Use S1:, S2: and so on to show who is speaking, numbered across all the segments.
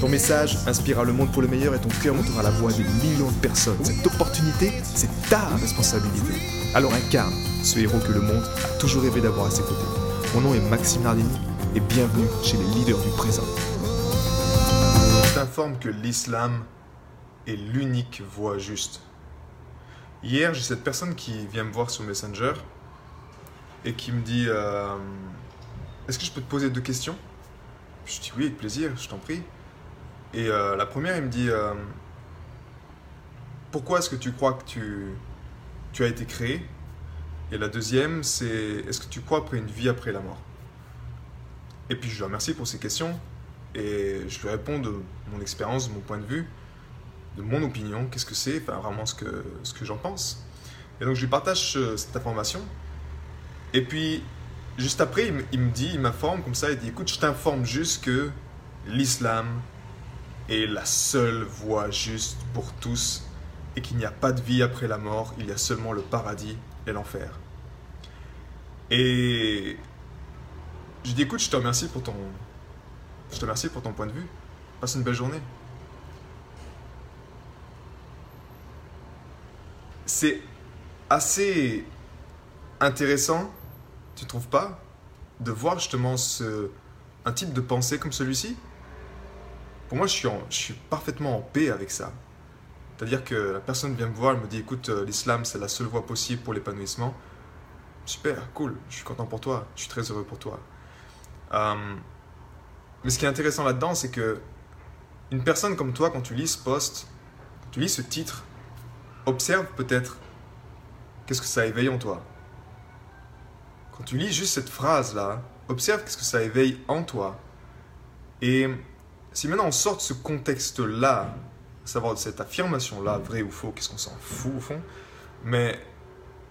S1: Ton message inspirera le monde pour le meilleur et ton cœur montera la voix des millions de personnes. Cette opportunité, c'est ta responsabilité. Alors incarne ce héros que le monde a toujours rêvé d'avoir à ses côtés. Mon nom est Maxime Nardini et bienvenue chez les leaders du présent. Je t'informe que l'islam est l'unique voie juste. Hier, j'ai cette personne qui vient me voir sur Messenger et qui me dit euh, Est-ce que je peux te poser deux questions? Je dis oui, avec plaisir, je t'en prie. Et euh, la première, il me dit euh, Pourquoi est-ce que tu crois que tu, tu as été créé? Et la deuxième, c'est Est-ce que tu crois après une vie après la mort? Et puis je lui remercie pour ces questions et je lui réponds de mon expérience, de mon point de vue, de mon opinion, qu'est-ce que c'est, enfin vraiment ce que, ce que j'en pense. Et donc je lui partage euh, cette information. Et puis, juste après, il me, il me dit, il m'informe comme ça, il dit, écoute, je t'informe juste que l'islam est la seule voie juste pour tous et qu'il n'y a pas de vie après la mort, il y a seulement le paradis et l'enfer. Et je dis écoute, je te remercie pour ton je te remercie pour ton point de vue. Passe une belle journée. C'est assez intéressant, tu trouves pas, de voir justement ce, un type de pensée comme celui-ci? Pour moi, je suis, parfaitement en paix avec ça. C'est-à-dire que la personne vient me voir, elle me dit écoute, euh, l'islam, c'est la seule voie possible pour l'épanouissement. Super, cool, je suis content pour toi, je suis très heureux pour toi. Euh, mais ce qui est intéressant là-dedans, c'est que une personne comme toi, quand tu lis ce post, quand tu lis ce titre, observe peut-être qu'est-ce que ça éveille en toi. Quand tu lis juste cette phrase-là, observe qu'est-ce que ça éveille en toi. Et si maintenant on sort de ce contexte-là, savoir de cette affirmation-là, vrai ou faux, qu'est-ce qu'on s'en fout au fond, mais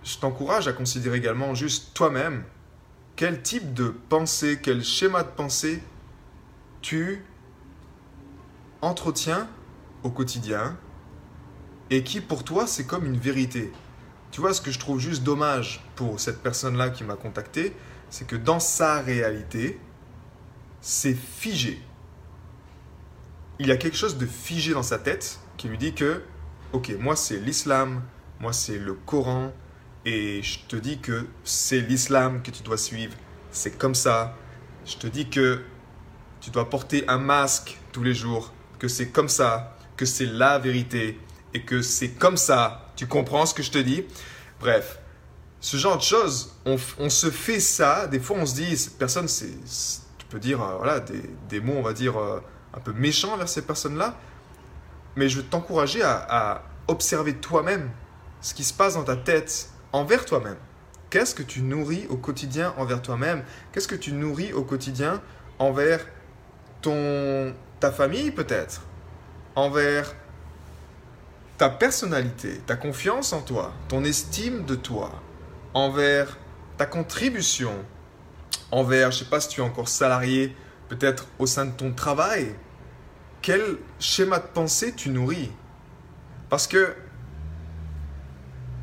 S1: je t'encourage à considérer également juste toi-même quel type de pensée, quel schéma de pensée tu entretiens au quotidien et qui pour toi c'est comme une vérité. Tu vois, ce que je trouve juste dommage pour cette personne-là qui m'a contacté, c'est que dans sa réalité, c'est figé il y a quelque chose de figé dans sa tête qui lui dit que, ok, moi c'est l'islam, moi c'est le Coran, et je te dis que c'est l'islam que tu dois suivre, c'est comme ça. Je te dis que tu dois porter un masque tous les jours, que c'est comme ça, que c'est la vérité, et que c'est comme ça. Tu comprends ce que je te dis? Bref, ce genre de choses, on, se fait ça, des fois on se dit, personne, tu peux dire, euh, voilà, des, mots, on va dire... Euh, un peu méchant envers ces personnes-là, mais je veux t'encourager à, observer toi-même ce qui se passe dans ta tête envers toi-même. Qu'est-ce que tu nourris au quotidien envers toi-même? Qu'est-ce que tu nourris au quotidien envers ton, ta famille peut-être? Envers ta personnalité, ta confiance en toi, ton estime de toi, envers ta contribution, envers, je sais pas si tu es encore salarié, peut-être au sein de ton travail, quel schéma de pensée tu nourris? Parce que,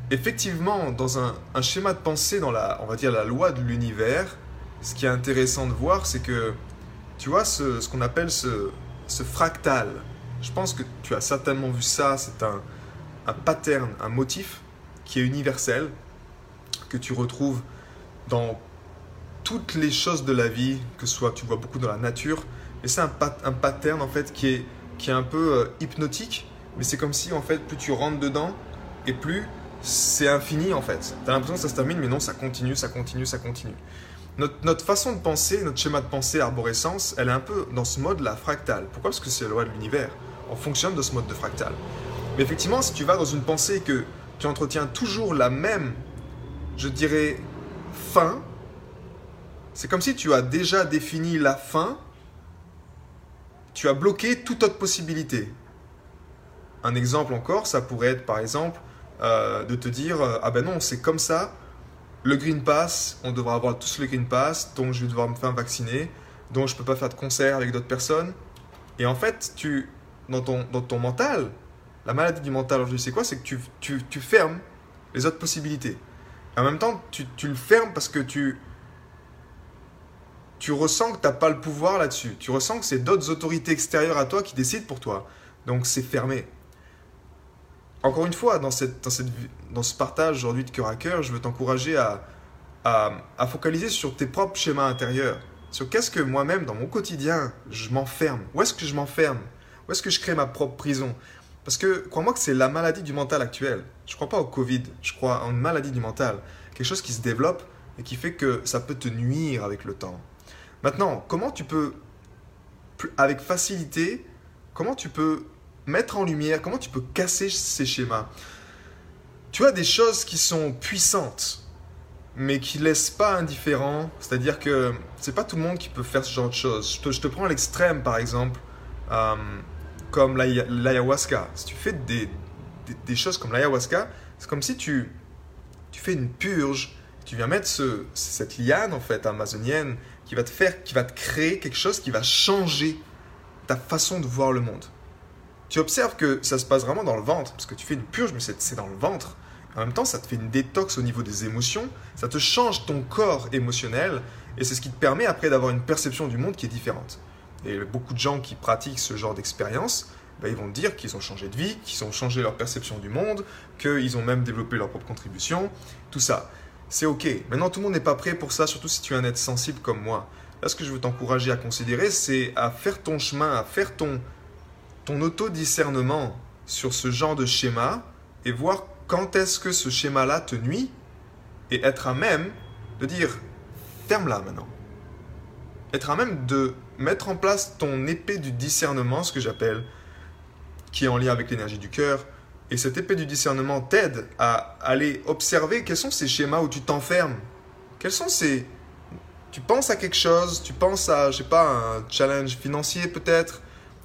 S1: effectivement, dans un, schéma de pensée, dans la, on va dire, la loi de l'univers, ce qui est intéressant de voir, c'est que, tu vois, ce, qu'on appelle ce, fractal, je pense que tu as certainement vu ça, c'est un, un pattern, un motif qui est universel, que tu retrouves dans toutes les choses de la vie, que ce soit, tu vois beaucoup dans la nature, et c'est un, pattern en fait qui est, qui est un peu euh, hypnotique, mais c'est comme si en fait plus tu rentres dedans et plus c'est infini en fait. Tu as l'impression que ça se termine, mais non, ça continue, ça continue, ça continue. Notre, notre, façon de penser, notre schéma de pensée, arborescence, elle est un peu dans ce mode-là, fractal. Pourquoi? Parce que c'est la loi de l'univers. On fonctionne de ce mode de fractal. Mais effectivement, si tu vas dans une pensée que tu entretiens toujours la même, je dirais, fin, c'est comme si tu as déjà défini la fin tu as bloqué toute autre possibilité. Un exemple encore, ça pourrait être par exemple euh, de te dire euh, Ah ben non, c'est comme ça, le Green Pass, on devra avoir tous le Green Pass, donc je vais devoir me faire vacciner, donc je ne peux pas faire de concert avec d'autres personnes. Et en fait, tu, dans, ton, dans ton mental, la maladie du mental aujourd'hui, c'est quoi? C'est que tu, tu, tu, fermes les autres possibilités. Et en même temps, tu, tu le fermes parce que tu, tu ressens que tu n'as pas le pouvoir là-dessus. Tu ressens que c'est d'autres autorités extérieures à toi qui décident pour toi. Donc c'est fermé. Encore une fois, dans, cette, dans, ce partage aujourd'hui de cœur à cœur, je veux t'encourager à, à, à, focaliser sur tes propres schémas intérieurs. Sur qu'est-ce que moi-même, dans mon quotidien, je m'enferme? Où est-ce que je m'enferme? Où est-ce que je crée ma propre prison? Parce que crois-moi que c'est la maladie du mental actuelle. Je ne crois pas au Covid, je crois en une maladie du mental. Quelque chose qui se développe et qui fait que ça peut te nuire avec le temps. Maintenant, comment tu peux, avec facilité, comment tu peux mettre en lumière, comment tu peux casser ces schémas? Tu as des choses qui sont puissantes, mais qui laissent pas indifférent. C'est-à-dire que c'est pas tout le monde qui peut faire ce genre de choses. Je te, prends l'extrême, par exemple, euh, comme l'ayahuasca. Si tu fais des, des, choses comme l'ayahuasca, c'est comme si tu, tu fais une purge. Tu viens mettre ce, cette liane en fait amazonienne qui va te faire, qui va te créer quelque chose qui va changer ta façon de voir le monde tu observes que ça se passe vraiment dans le ventre, parce que tu fais une purge, mais c'est dans le ventre. En même temps, ça te fait une détox au niveau des émotions, ça te change ton corps émotionnel, et c'est ce qui te permet après d'avoir une perception du monde qui est différente. Et beaucoup de gens qui pratiquent ce genre d'expérience, ben, ils vont dire qu'ils ont changé de vie, qu'ils ont changé leur perception du monde, qu'ils ont même développé leur propre contribution, tout ça. C'est ok. Maintenant, tout le monde n'est pas prêt pour ça, surtout si tu es un être sensible comme moi. Là, ce que je veux t'encourager à considérer, c'est à faire ton chemin, à faire ton, ton autodiscernement sur ce genre de schéma et voir quand est-ce que ce schéma-là te nuit et être à même de dire ferme-la maintenant. Être à même de mettre en place ton épée du discernement, ce que j'appelle, qui est en lien avec l'énergie du cœur. Et cette épée du discernement t'aide à aller observer quels sont ces schémas où tu t'enfermes. Quels sont ces... Tu penses à quelque chose, tu penses à, je sais pas, un challenge financier peut-être,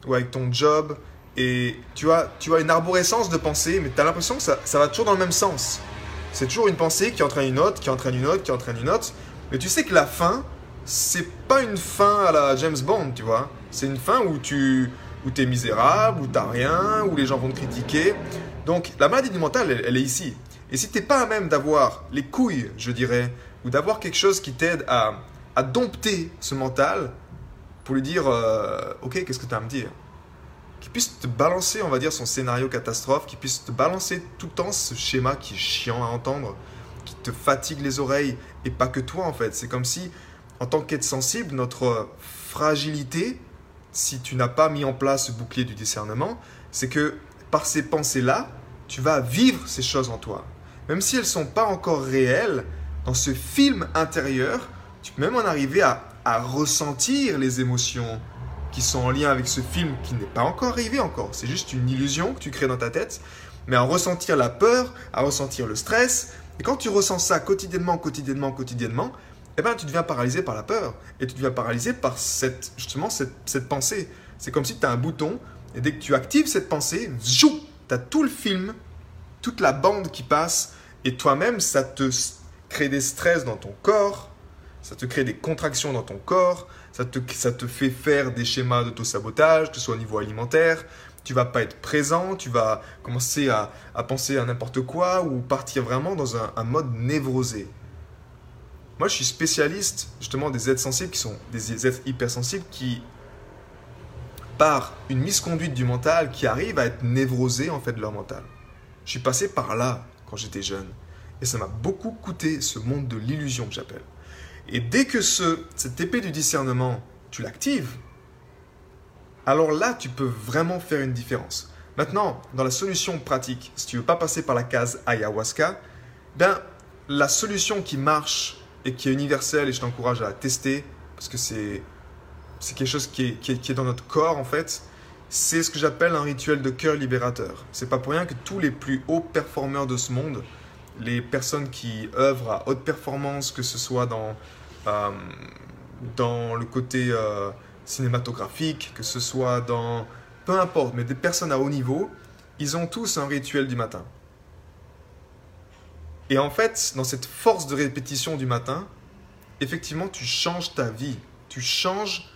S1: ou avec ton job, et tu as, tu as une arborescence de pensée, mais tu as l'impression que ça, ça va toujours dans le même sens. C'est toujours une pensée qui entraîne une autre, qui entraîne une autre, qui entraîne une autre, mais tu sais que la fin, c'est pas une fin à la James Bond, tu vois. C'est une fin où tu où es misérable, où t'as rien, où les gens vont te critiquer. Donc la maladie du mental, elle, est ici. Et si t'es pas à même d'avoir les couilles, je dirais, ou d'avoir quelque chose qui t'aide à, dompter ce mental, pour lui dire euh, Ok, qu'est-ce que tu as à me dire? Qu'il puisse te balancer, on va dire, son scénario catastrophe, qu'il puisse te balancer tout le temps ce schéma qui est chiant à entendre, qui te fatigue les oreilles, et pas que toi en fait. C'est comme si, en tant qu'être sensible, notre fragilité, si tu n'as pas mis en place ce bouclier du discernement, c'est que par ces pensées-là, tu vas vivre ces choses en toi. Même si elles ne sont pas encore réelles, dans ce film intérieur, tu peux même en arriver à ressentir les émotions qui sont en lien avec ce film qui n'est pas encore arrivé encore. C'est juste une illusion que tu crées dans ta tête, mais à ressentir la peur, à ressentir le stress. Et quand tu ressens ça quotidiennement, quotidiennement, quotidiennement, eh ben, tu deviens paralysé par la peur. Et tu deviens paralysé par cette, justement cette, pensée. C'est comme si tu as un bouton, et dès que tu actives cette pensée, tu as tout le film, toute la bande qui passe, et toi-même, ça te crée des stress dans ton corps, ça te crée des contractions dans ton corps, ça te, ça te fait faire des schémas d'auto-sabotage, que ce soit au niveau alimentaire, tu vas pas être présent, tu vas commencer à, à penser à n'importe quoi ou partir vraiment dans un, un, mode névrosé. Moi, je suis spécialiste justement des êtres sensibles qui sont des êtres hypersensibles qui, par une misconduite du mental, qui arrivent à être névrosés en fait de leur mental. Je suis passé par là quand j'étais jeune et ça m'a beaucoup coûté ce monde de l'illusion que j'appelle. Et dès que ce, cette épée du discernement, tu l'actives, alors là, tu peux vraiment faire une différence. Maintenant, dans la solution pratique, si tu veux pas passer par la case ayahuasca, ben, la solution qui marche et qui est universelle, et je t'encourage à la tester, parce que c'est, c'est quelque chose qui est, qui, est, dans notre corps en fait, c'est ce que j'appelle un rituel de cœur libérateur. C'est pas pour rien que tous les plus hauts performeurs de ce monde, les personnes qui œuvrent à haute performance, que ce soit dans euh, dans le côté euh, cinématographique, que ce soit dans... Peu importe, mais des personnes à haut niveau, ils ont tous un rituel du matin. Et en fait, dans cette force de répétition du matin, effectivement, tu changes ta vie. Tu changes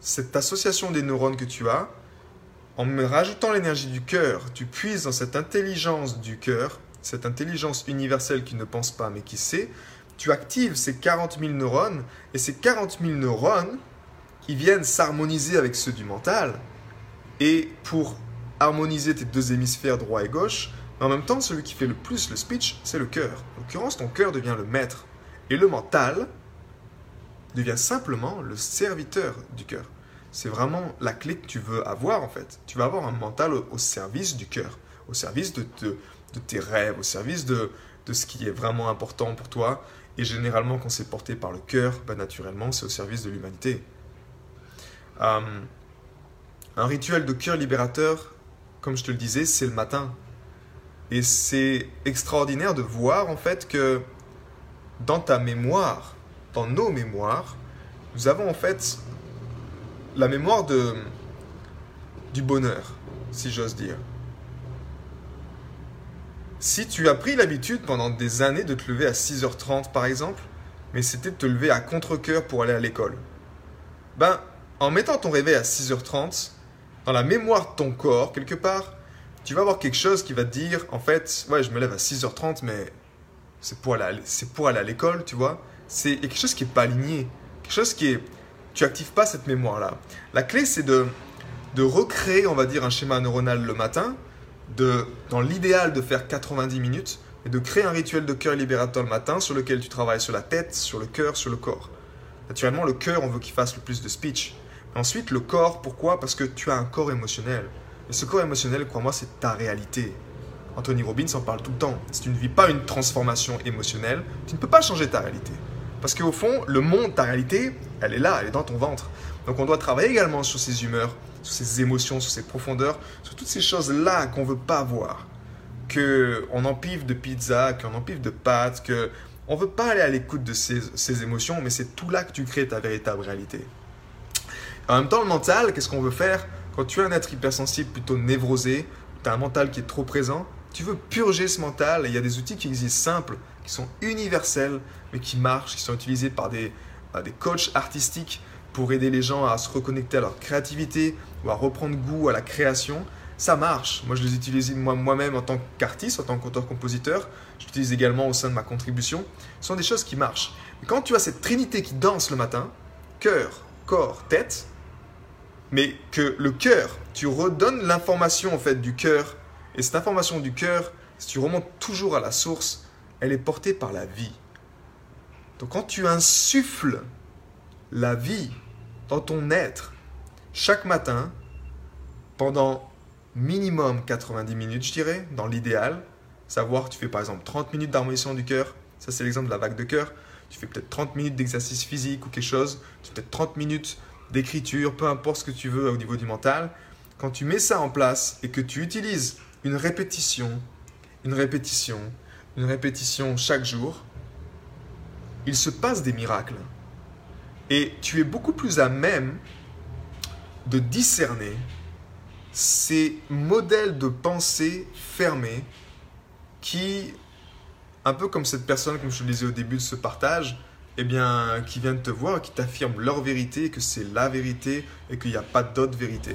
S1: cette association des neurones que tu as. En me rajoutant l'énergie du cœur, tu puises dans cette intelligence du cœur, cette intelligence universelle qui ne pense pas mais qui sait. Tu actives ces 40 000 neurones et ces 40 000 neurones, ils viennent s'harmoniser avec ceux du mental. Et pour harmoniser tes deux hémisphères droit et gauche, mais en même temps, celui qui fait le plus le speech, c'est le cœur. En l'occurrence, ton cœur devient le maître. Et le mental devient simplement le serviteur du cœur. C'est vraiment la clé que tu veux avoir en fait. Tu vas avoir un mental au, service du cœur, au service de, tes rêves, au service de, ce qui est vraiment important pour toi. Et généralement, quand c'est porté par le cœur, bah, naturellement, c'est au service de l'humanité. Euh, un rituel de cœur libérateur, comme je te le disais, c'est le matin. Et c'est extraordinaire de voir en fait que dans ta mémoire, dans nos mémoires, nous avons en fait la mémoire de, du bonheur, si j'ose dire. Si tu as pris l'habitude pendant des années de te lever à 6h30 par exemple, mais c'était de te lever à contre-coeur pour aller à l'école, ben, en mettant ton réveil à 6h30, dans la mémoire de ton corps, quelque part, tu vas avoir quelque chose qui va te dire, en fait, ouais, je me lève à 6h30, mais c'est pour aller, c'est pour aller à l'école, tu vois. C'est quelque chose qui n'est pas aligné. Quelque chose qui est... Tu actives pas cette mémoire-là. La clé, c'est de, de recréer, on va dire, un schéma neuronal le matin, de, dans l'idéal de faire 90 minutes, et de créer un rituel de cœur libérateur le matin sur lequel tu travailles sur la tête, sur le cœur, sur le corps. Naturellement, le cœur, on veut qu'il fasse le plus de speech. Ensuite, le corps, pourquoi? Parce que tu as un corps émotionnel. Et ce corps émotionnel, crois-moi, c'est ta réalité. Anthony Robbins en parle tout le temps. Si tu ne vis pas une transformation émotionnelle, tu ne peux pas changer ta réalité. Parce qu'au fond, le monde, ta réalité, elle est là, elle est dans ton ventre. Donc on doit travailler également sur ses humeurs, sur ses émotions, sur ses profondeurs, sur toutes ces choses-là qu'on ne veut pas voir. Qu'on empile de pizza, qu'on empile de pâtes, qu'on ne veut pas aller à l'écoute de ces, ces émotions, mais c'est tout là que tu crées ta véritable réalité. En même temps, le mental, qu'est-ce qu'on veut faire? Quand tu es un être hypersensible plutôt névrosé, tu as un mental qui est trop présent, tu veux purger ce mental. il y a des outils qui existent simples, qui sont universels, mais qui marchent, qui sont utilisés par des, des coachs artistiques pour aider les gens à se reconnecter à leur créativité ou à reprendre goût à la création. Ça marche. Moi, je les utilise moi-même en tant qu'artiste, en tant qu'auteur-compositeur. J'utilise également au sein de ma contribution. Ce sont des choses qui marchent. quand tu as cette trinité qui danse le matin, cœur, corps, tête, mais que le cœur, tu redonnes l'information en fait du cœur, et cette information du cœur, si tu remontes toujours à la source, elle est portée par la vie. Donc quand tu insuffles la vie dans ton être chaque matin, pendant minimum 90 minutes, je dirais, dans l'idéal, savoir, tu fais par exemple 30 minutes d'harmonisation du cœur, ça c'est l'exemple de la vague de cœur, tu fais peut-être 30 minutes d'exercice physique ou quelque chose, tu fais peut-être 30 minutes d'écriture, peu importe ce que tu veux au niveau du mental, quand tu mets ça en place et que tu utilises une répétition, une répétition, une répétition chaque jour, il se passe des miracles. Et tu es beaucoup plus à même de discerner ces modèles de pensée fermés qui, un peu comme cette personne, comme je le disais au début de ce partage, eh bien, qui viennent te voir, qui t'affirment leur vérité, que c'est la vérité et qu'il n'y a pas d'autre vérité.